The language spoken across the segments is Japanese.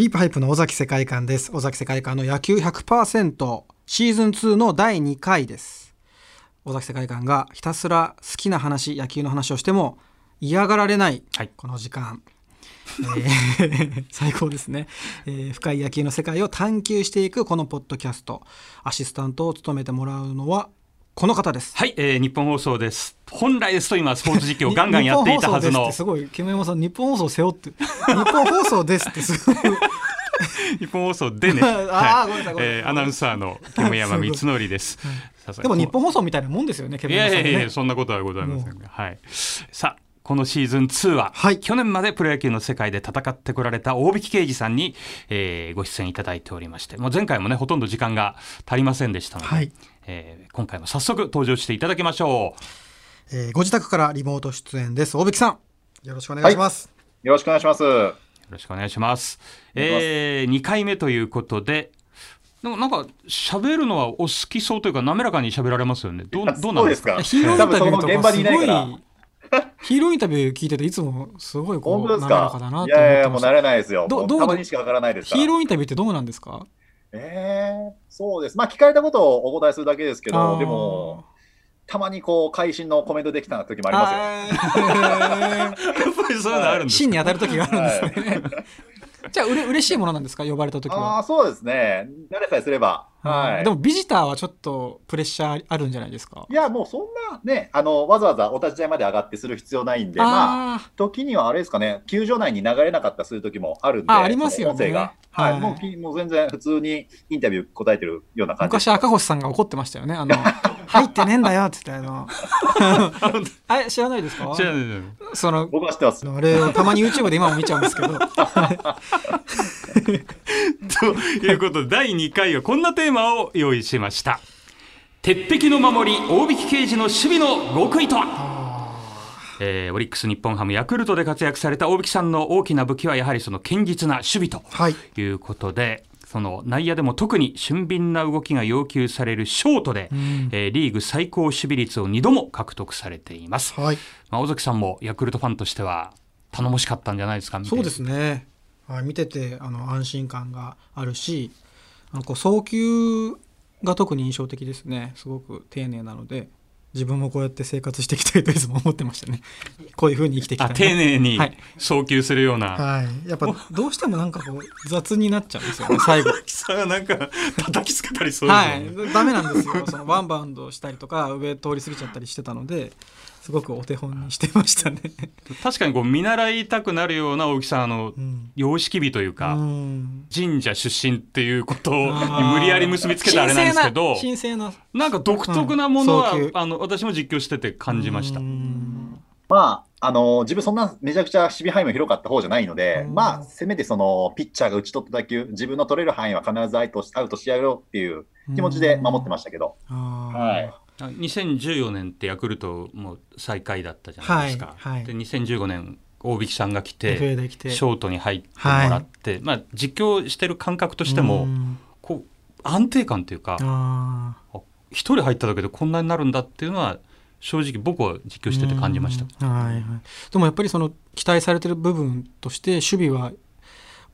リープハイプの尾崎世界観です。尾崎世界観の野球100%シーズン2の第2回です。尾崎世界観がひたすら好きな話、野球の話をしても嫌がられない、はいこの時間。えー 最高ですね、えー深い野球の世界を探求していくこのポッドキャストアシスタントを務めてもらうのはこの方です。はい、えー、日本放送です。本来ですと今スポーツ実況をガンガンやっていたはずの。すごい煙山さん日本放送背負って日本放送ですってすごい。日本放送でね、あーごめんなさいえーアナウンサーの煙山光則です。でも日本放送みたいなもんですよね煙いや山さんね。いやいやそんなことはございませんが、はい。さあ。このシーズン2は、はい去年までプロ野球の世界で戦ってこられた大引刑事さんに、えーご出演いただいておりましてもう前回もねほとんど時間が足りませんでしたので、はいえー今回も早速登場していただきましょう。えーご自宅からリモート出演です大引さんよろしくお願いします、よろしくお願いします。よろしくお願いします。えー、2回目ということで、でもなんか喋るのはお好きそうというか滑らかに喋られますよね。どうどうなんですか？ヒーローインタビューとかすごい ヒーローインタビュー聞いてていつもすごいこう本当ですか？だないやいや、もう慣れないですよ。どどうたまにしかわからないですから。ヒーローインタビューってどうなんですか？えー、そうです。まあ、聞かれたことをお答えするだけですけど、でも、たまにこう、会心のコメントできた時もありますよ。あ やっぱりそういうのあるんーです芯に当たる時があるんですね、じゃあうれ嬉しいものなんですか？呼ばれた時あは。あー、そうですね。慣れさえすれば。はい。でもビジターはちょっとプレッシャーあるんじゃないですか？いや、もうそんなね、あの、わざわざお立ち台まで上がってする必要ないんで、まあ、あ時にはあれですかね、球場内に流れなかったりする時もあるんで、あありますよね。その音声が。はい、はい。もうきもう全然普通にインタビュー答えてるようなー感じ昔赤星さんが怒ってましたよねあの 入ってねえんだよ って言ってあの。あ知らないですか？知らないその僕は知ってます。あれをたまに YouTube で今も見ちゃうんですけど。ということで第2回はこんなテーマを用意しました。鉄壁の守り大引刑事の守備の極意とは？えーオリックス日本ハムヤクルトで活躍された大引さんの大きな武器はやはりその堅実な守備とはい。いうことで、その内野でも特に俊敏な動きが要求されるショートで、ん。えーリーグ最高守備率を2度も獲得されています。はい。まあ、尾崎さんもヤクルトファンとしては頼もしかったんじゃないですか？そうですね、はい、見ててあの安心感があるしあのこう送球が特に印象的ですね。すごく丁寧なので自分もこうやって生活していきたいといつも思ってましたね。こういうふうに生きていきた。いなあ丁寧にはい。送球するような、はい、やっぱどうしてもなんかこう雑になっちゃうんですよね 最後。さがなんか叩きつけたりそうですはよね。い。ダメなんですよ。そのワンバウンドしたりとか上通り過ぎちゃったりしてたのですごくお手本にしてましたね。確かにこう見習いたくなるような大きさのうん。様式美というか、うん。神社出身っていうことに無理やり結びつけたらあれなんですけど神聖な神聖な。なんか独特なものは、うん。あの私も実況してて感じました。う。ん。まあ、あの自分そんなめちゃくちゃ守備範囲も広かった方じゃないので、うん。まあ、せめてそのピッチャーが打ち取った打球、自分の取れる範囲は必ずアウトしアウトしてやろうっていう気持ちで守ってましたけど、はい。2014年ってヤクルトも最下位だったじゃないですか。はいはい。で2015年大引さんが来てショートに入ってもらって、まあ、実況してる感覚としても、うん。こう安定感というか一人入っただけでこんなになるんだっていうのは正直僕は実況してて感じました。うん。はいはい、でもやっぱりその期待されてる部分として守備は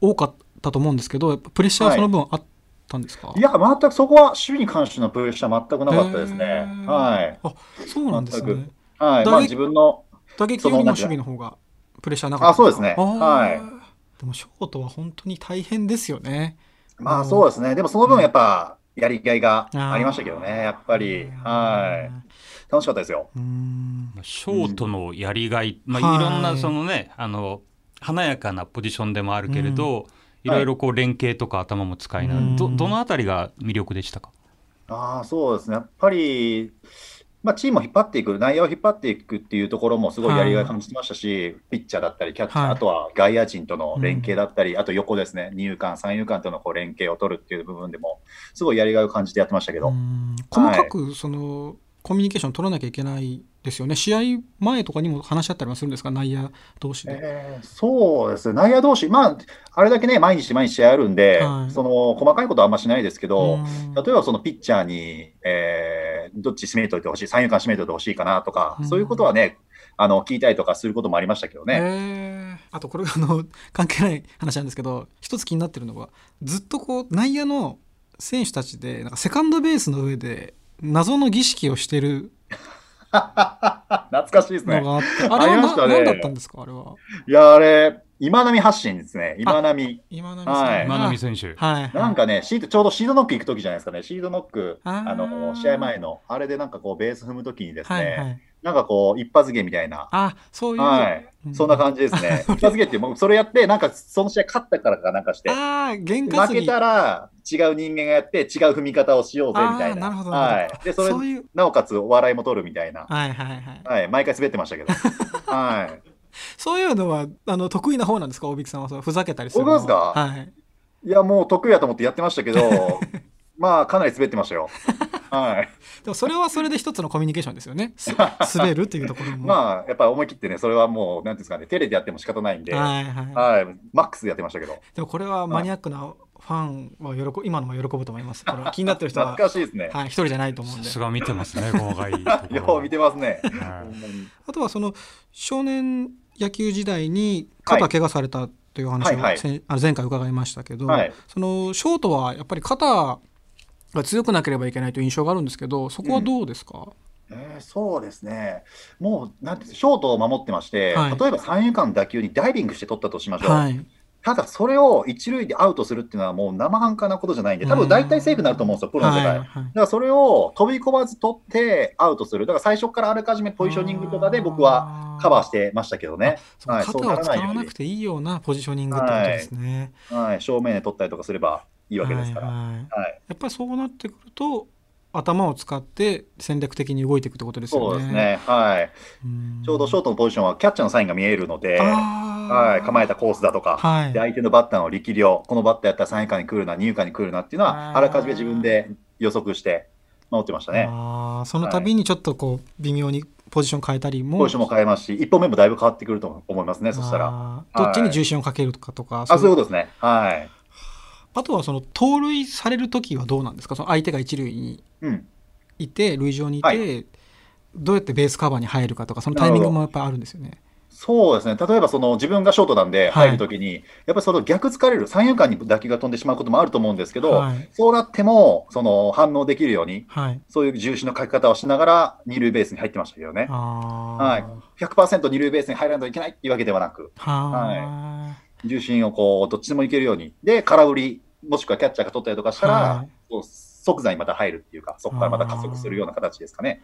多かったと思うんですけどプレッシャーはその分あったんですか、いや、全くそこは守備に関してのプレッシャー全くなかったですね。はい。あそうなんですね。全はい。まあ自分の、打撃よりも守備の方がプレッシャーなかったあそうですね。はい。でもショートは本当に大変ですよね。まあそうですね。でもその分やっぱ、やりがいがありましたけどね、やっぱり。はい。楽しかったですよ。ショートのやりがい、まあ、はい。いろんなそのねあの華やかなポジションでもあるけれど、いろいろこう連携とか頭も使いながら、うんどどのあたりが魅力でしたか？ああ、そうですね。やっぱり、まあ、チームを引っ張っていく、内野を引っ張っていくっていうところもすごいやりがい感じてましたし、ピッチャーだったり、キャッチャー、はい。あとは外野陣との連携だったり、あと横ですね、二遊間、三遊間とのこう連携を取るっていう部分でも、すごいやりがいを感じてやってましたけど、うん。細かくその、コミュニケーション取らなきゃいけないですよね。試合前とかにも話し合ったりはするんですか？内野同士で、えーそうですね、内野同士、まあ、あれだけね、毎日毎日試合あるんで、はい。その細かいことはあんましないですけど、うん。例えばそのピッチャーに、えーどっち締めといてほしい、三遊間締めといてほしいかなとか、うん。そういうことはね、あの聞いたりとかすることもありましたけどね。へあとこれがあの関係ない話なんですけど一つ気になってるのがずっとこう内野の選手たちでなんかセカンドベースの上で謎の儀式をしてる 懐かしいですね。のがあって、あれは何だったんですか？あれは。いや、あれ、今波発信ですね。今波。今波はい今波選手。はい、はい。なんかね、シート、ちょうどシードノック行くときじゃないですかね。シードノック、あの、試合前の、あれでなんかこう、ベース踏むときにですね、はいはい。なんかこう、一発芸みたいな。あ、そういう。はい。うんそんな感じですね。一発芸って、もうそれやって、なんかその試合勝ったからかなんかして、ああ、験担ぎ。負けたら違う人間がやって、違う踏み方をしようぜみたいな。なるほどはい。で、それそういう。なおかつお笑いも取るみたいな。はいはいはい。はい。毎回滑ってましたけど。はい。そういうのは、あの、得意な方なんですか？大引さんは。そうふざけたりするのは。僕ですか？はい。いや、もう得意やと思ってやってましたけど、まあ、かなり滑ってましたよ。はい。でもそれはそれで一つのコミュニケーションですよね。す滑るっていうところも。まあ、やっぱり思い切ってね、それはもう、なんていうんですかね、テレでやっても仕方ないんで、ははいはい。い。マックスでやってましたけど。でもこれはマニアックなファンは喜ぶ、今のも喜ぶと思います。これは気になってる人は、懐かしいですね。はい、一人じゃないと思うんでさす。が見てますね、細かいところ。よう見てますね。あとはその少年野球時代に肩怪我されたという話を、はいあの前回伺いましたけど、はい。そのショートはやっぱり肩が強くなければいけないという印象があるんですけどそこはどうですか、えーそうですね。もう、なんてショートを守ってまして、はい。例えば三遊間の打球にダイビングして取ったとしましょう。はいただ、それを一塁でアウトするっていうのはもう生半可なことじゃないんで、多分大体セーフになると思うんですよ、プロの世界。はいはいだからそれを飛び込まず取ってアウトする。だから最初からあらかじめポジショニングとかで僕はカバーしてましたけどね。はい、肩を使わなくていいようなポジショニングってことですね。はい、正面で取ったりとかすればいいわけですから。ははいいはいやっぱりそうなってくると頭を使って戦略的に動いていくってことですよね。そうですね。はい。うんちょうどショートのポジションはキャッチャーのサインが見えるので、はい、構えたコースだとか、はいで相手のバッターの力量、このバッターやったら3位間に来るな、2位間に来るなっていうのは、あらかじめ自分で予測して守ってましたね。あーその度にちょっとこう微妙にポジション変えたりもポジションも変えますし、1本目もだいぶ変わってくると思いますね、そしたら。どっちに重心をかけるかとか、あ、そういううことですね。はい。あとはその盗塁される時はどうなんですか？その相手が一塁にうん。いて塁上にいて、はいどうやってベースカバーに入るかとかそのタイミングもやっぱりあるんですよね。そうですね。例えばその自分がショートなんではい入るときに、やっぱりその逆疲れる、三遊間に打球が飛んでしまうこともあると思うんですけど、はいそうなっても、その反応できるように、はい、そういう重心のかけ方をしながら、二塁ベースに入ってましたけどね。はい。100%二塁ベースに入らないといけないっていうわけではなく、は重心をこう、どっちでもいけるように。で、空振り、もしくはキャッチャーが取ったりとかしたら、はいそう即座にまた入るっていうか、そこからまた加速するような形ですかね。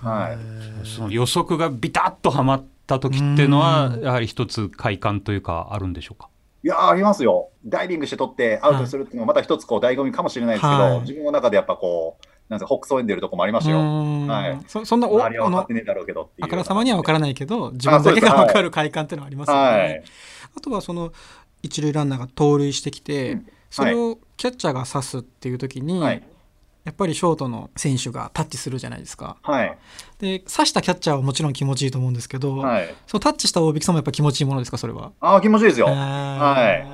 はい。その予測がビタッとはまった時っていうのはうんやはり一つ快感というかあるんでしょうか？いやーありますよ。ダイビングして取ってアウトにするっていうのもまた一つこう醍醐味かもしれないですけど、はい自分の中でやっぱこう、なんかほくそ笑んでるとこもありましたよ。はいそそんなお周りは分かってねえだろうけどっていうような。あからさまには分からないけど自分だけが分かる快感っていうのはありますよね。はい。あとはその一塁ランナーが盗塁してきて、うんそれをキャッチャーが刺すっていう時に、はい。やっぱりショートの選手がタッチするじゃないですか。はい。で刺したキャッチャーはもちろん気持ちいいと思うんですけど、はい。そのタッチした大引さんもやっぱ気持ちいいものですかそれは？ああ、気持ちいいですよ。ははい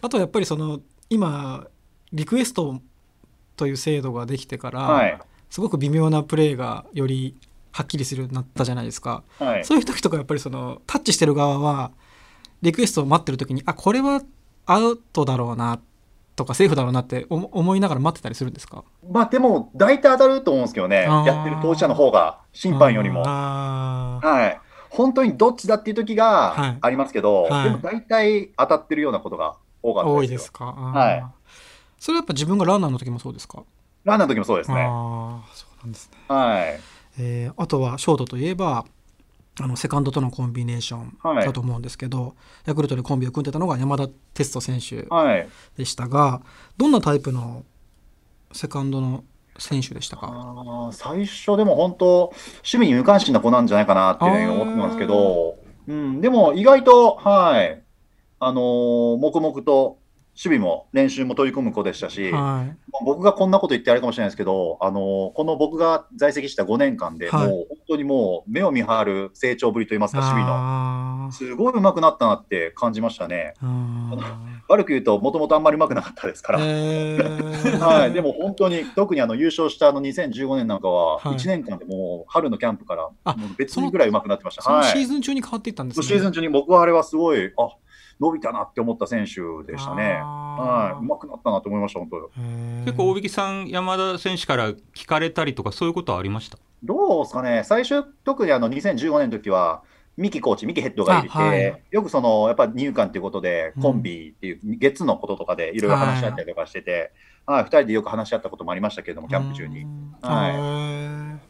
あとはやっぱりその今リクエストという制度ができてから、はい。すごく微妙なプレーがよりはっきりするようになったじゃないですか。はい。そういう時とかやっぱりそのタッチしてる側はリクエストを待ってる時にあこれはアウトだろうなとかセーフだろうなって思思いながら待ってたりするんですか？まあでも、大体当たると思うんですけどね。やってる当事者の方が、審判よりも。はい。本当にどっちだっていう時はいがありますけど、はいでも大体当たってるようなことが多かったですよ。多いですか？はいそれはやっぱ自分がランナーの時もそうですか？ランナーの時もそうですね。ああそうなんですね、はい。えーあとはショートといえばあのセカンドとのコンビネーションはい。だと思うんですけど、ヤクルトでコンビを組んでたのが山田哲人選手はい。でしたがどんなタイプのセカンドの選手でしたか？最初でも本当、趣味に無関心な子なんじゃないかなっていうふうに思ってますけど、うん、でも意外と、はい、あのー黙々と備も練習も取り組む子でしたし、はい僕がこんなこと言ってあれかもしれないですけど、あのこの僕が在籍した5年間で、はいもう本当にもう目を見張る成長ぶりといいますか、守備の。すごい上手くなったなって感じましたね。あ 悪く言うと、もともとあんまり上手くなかったですから。ーえー はい、でも本当に、特にあの優勝したあの2015年なんかは、はい1年間でもう春のキャンプから、あもう別にぐらい上手くなってました。はいシーズン中に変わっていったんですね。シーズン中に僕はあれはすごい、あ伸びたなって思った選手でしたね。はい、上手くなったなと思いました、本当。結構大引さん山田選手から聞かれたりとかそういうことはありました？どうですかね、最初、特にあの2015年の時は、三木コーチ、三木ヘッドがいて、あはい。よくそのやっぱ入管ということで、うん。コンビっていう、月のこととかでいろいろ話し合ったりとかしてて、はい、2人でよく話し合ったこともありましたけれども、キャンプ中に。うんはい。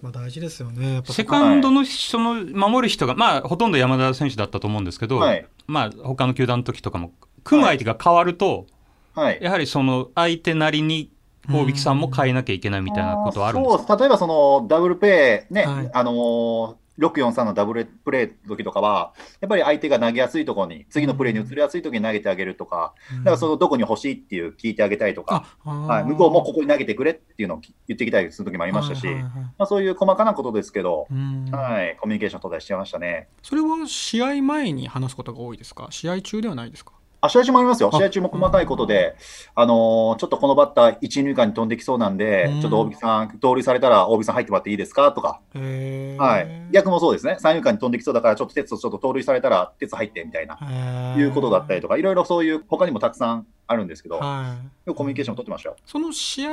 まあ大事ですよね。セカンドのその守る人が、まあ、ほとんど山田選手だったと思うんですけど、はいまあ、他の球団の時とかも組む相手が変わると、はい。やはりその相手なりに大引さんも変えなきゃいけないみたいなことはあるんですか？そう例えばそのダブルプレーね、はい。あのー643のダブルプレーの時とかは、やっぱり相手が投げやすいところに、次のプレーに移りやすいときに投げてあげるとか、だからそのどこに欲しいっていう聞いてあげたりとか、はい、向こうもここに投げてくれっていうのを言ってきたりする時もありましたし、はいはいはい。まあ、そういう細かなことですけど、うん。はい、コミュニケーション取ったりしてましたね。それは試合前に話すことが多いですか？試合中ではないですか？あ試合中もありますよ、あ試合中も細かいことで、あのーちょっとこのバッター、一、二塁間に飛んできそうなんでうん、ちょっと大引さん、盗塁されたら、大引さん入ってもらっていいですか？とか、はい、逆もそうですね、三遊間に飛んできそうだから、ちょっと鉄とちょっと盗塁されたら、鉄入ってみたいな、いうことだったりとか、いろいろそういう、他にもたくさんあるんですけど、はい。コミュニケーション取ってましたよ。その試合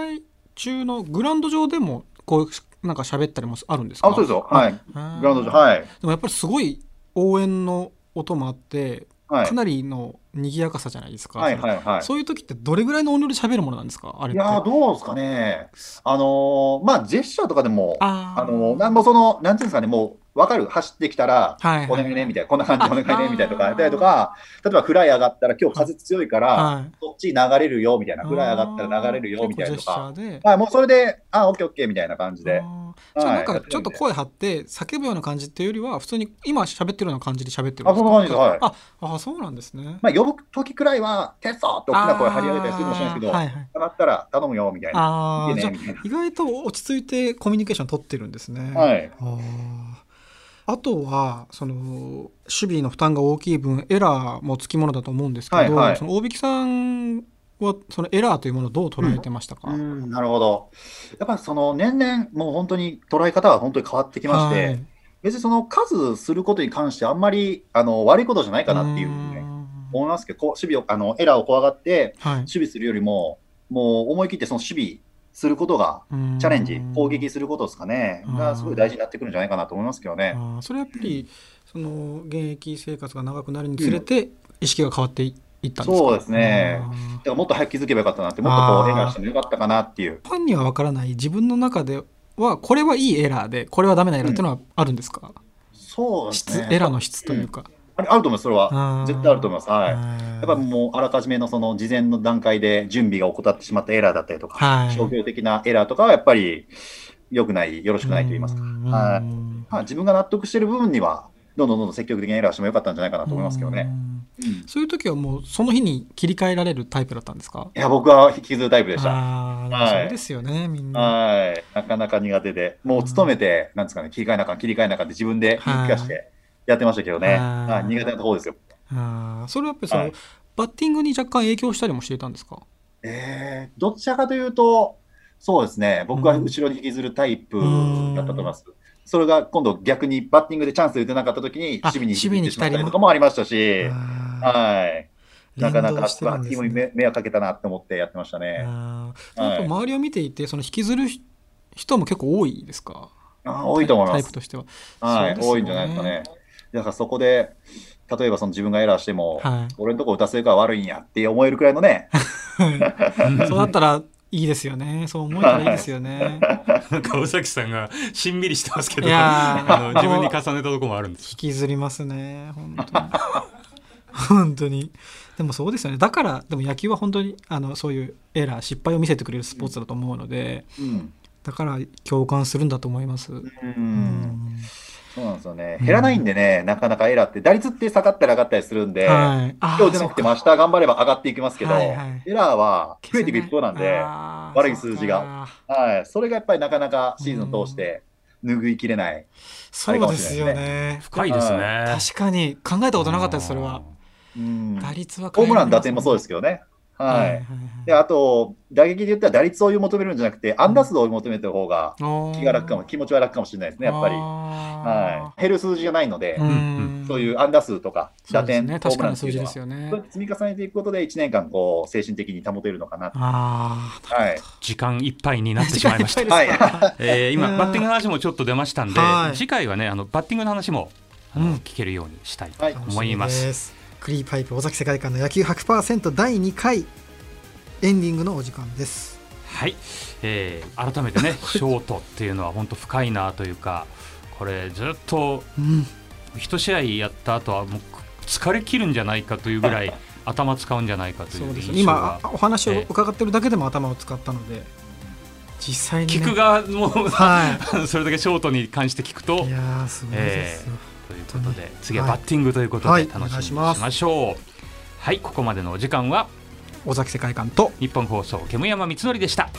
中のグラウンド上でもこうなんか喋ったりもあるんですか？あ、そうですよ、はい、あグラウンド上、はい、でもやっぱりすごい応援の音もあってはいか、なりの賑やかさじゃないですか、はい、はい、はい。そういう時ってどれぐらいの音量で喋るものなんですか？あれいやーどうですかね、あのーまあ、ジェスチャーとかでも、あー。あのーなんもその、なんていうんですかね、もう分かる、走ってきたら、はい。お願いねみたいな、こんな感じでお願いねみたいなとかやったりとか、例えばフライ上がったら、今日風強いから、はい。そっち流れるよみたいな、フライ上がったら流れるよみたいなとか、はい、もうそれで、あ、オッケーオッケーみたいな感じで、じゃあなんかはいちょっと声張って叫ぶような感じっていうよりは普通に今喋ってるような感じで喋ってるんですか？あそんな感じです。はい。ああそうなんですね。まあ、呼ぶ時くらいは、テストって大きな声張り上げたりするかもしれないですけど、はいったら頼むよみたいな、ああねみたいな。意外と落ち着いてコミュニケーション取ってるんですね。はい。あーあとはその守備の負担が大きい分エラーもつきものだと思うんですけど、はいはい。その大引さんはそのエラーというものをどう捉えてましたか、うん、なるほど。やっぱその年々、もう本当に捉え方は本当に変わってきまして、はい。別にその数することに関してあんまりあの悪いことじゃないかなっていうね、ん。思いますけど、こう守備をあのエラーを怖がってはい。守備するよりも、もう思い切ってその守備することがうん。チャレンジ、攻撃することですかね、うん。がすごい大事になってくるんじゃないかなと思いますけどね。それはやっぱりその現役生活が長くなるにつれて意識が変わっていいったんですか？そうですね。だからもっと早く気づけばよかったなって、もっとこうエラーしてもよかったかなっていう。ファンには分からない自分の中ではこれはいいエラーでこれはダメなエラーっていうのはあるんですか、そうですね。質エラーの質というか、あれあると思います、それは。絶対あると思います。はい。ややっぱもうあらかじめのその事前の段階で準備が怠ってしまったエラーだったりとか、はい商業的なエラーとかはやっぱり良くない、よろしくないと言いますか。はいまあ、自分が納得している部分には、どんどんどんどん積極的にエラーしてもよかったんじゃないかなと思いますけどね。うんそういう時はもうその日に切り替えられるタイプだったんですか？いや、僕は引きずるタイプでした。はいそうですよね、みんな。はい。なかなか苦手で、もう勤めて、なんですかね、切り替えなあかん、切り替えなあかんって自分で言い聞かせてやってましたけどね。はいはい、苦手なところですよ。あーそれはやっぱりその、はいバッティングに若干影響したりもしていたんですか？えー、どちらかというと、そうですね、僕は後ろに引きずるタイプだったと思います。それが今度逆にバッティングでチャンス打てなかった時にあ守備に行ってしまったりとかもありましたし、あはい。なかなかバッティングに迷迷惑かけたなって思ってやってましたね。はい周りを見ていてその引きずる人も結構多いですか？あ多いと思いますタイプ。としては。はい、ね多いんじゃないですかね。だからそこで、例えばその自分がエラーしても、はい俺のとこ打たせるから悪いんやって思えるくらいのね、そうだったらいいですよね。そう思えたらいいですよね。なんか尾崎さんがしんみりしてますけどいやーあの自分に重ねたところもあるんです引きずりますね。本当に。本当に。でもそうですよね。だから、でも野球は本当にあのそういうエラー、失敗を見せてくれるスポーツだと思うので、うん。だから共感するんだと思います。うんうんそうなんですよね。減らないんでね、なかなかエラーって、打率って下がったり上がったりするんで、はい。今日じゃなくても明日頑張れば上がっていきますけど、はいはい。エラーは増えていく一方なんで、悪い数字が。はい、それがやっぱりなかなかシーズン通して拭いきれない。そうですよね。深いですね。確かに。考えたことなかったですそれは。うん。打率はホームラン、打点もそうですけどね。はい。で、あと、打撃で言ったら打率を追い求めるんじゃなくて、安打数を追い求めてる方が気が楽かも、気持ちは楽かもしれないですね、やっぱり。はい。減る数字がないので、うんそういう安打数とか、打点、ね、ホームランっていうのは字ですよね積み重ねていくことで、1年間、こう、精神的に保てるのかなと。あはい。時間いっぱいになってしまいました。はい。えー今うんバッティングの話もちょっと出ましたんで、はい次回はねあのバッティングの話もあの、うん聞けるようにしたいとはい思います。すクリーパイプ尾崎世界観の野球100%第2回エンディングのお時間です。はい、えー改めてね ショートっていうのは本当深いなというかこれずっとうん。一試合やった後はもう疲れ切るんじゃないかというぐらい 頭使うんじゃないかといそう今が。お話を伺ってるだけでも頭を使ったので実際に、ね、聞く側もは それだけショートに関して聞くといいやーすごいですよ、ということで次ははいバッティングということはいで楽しみにしましょう。はい、ここまでのお時間は尾崎世界観と日本放送煙山光則でした。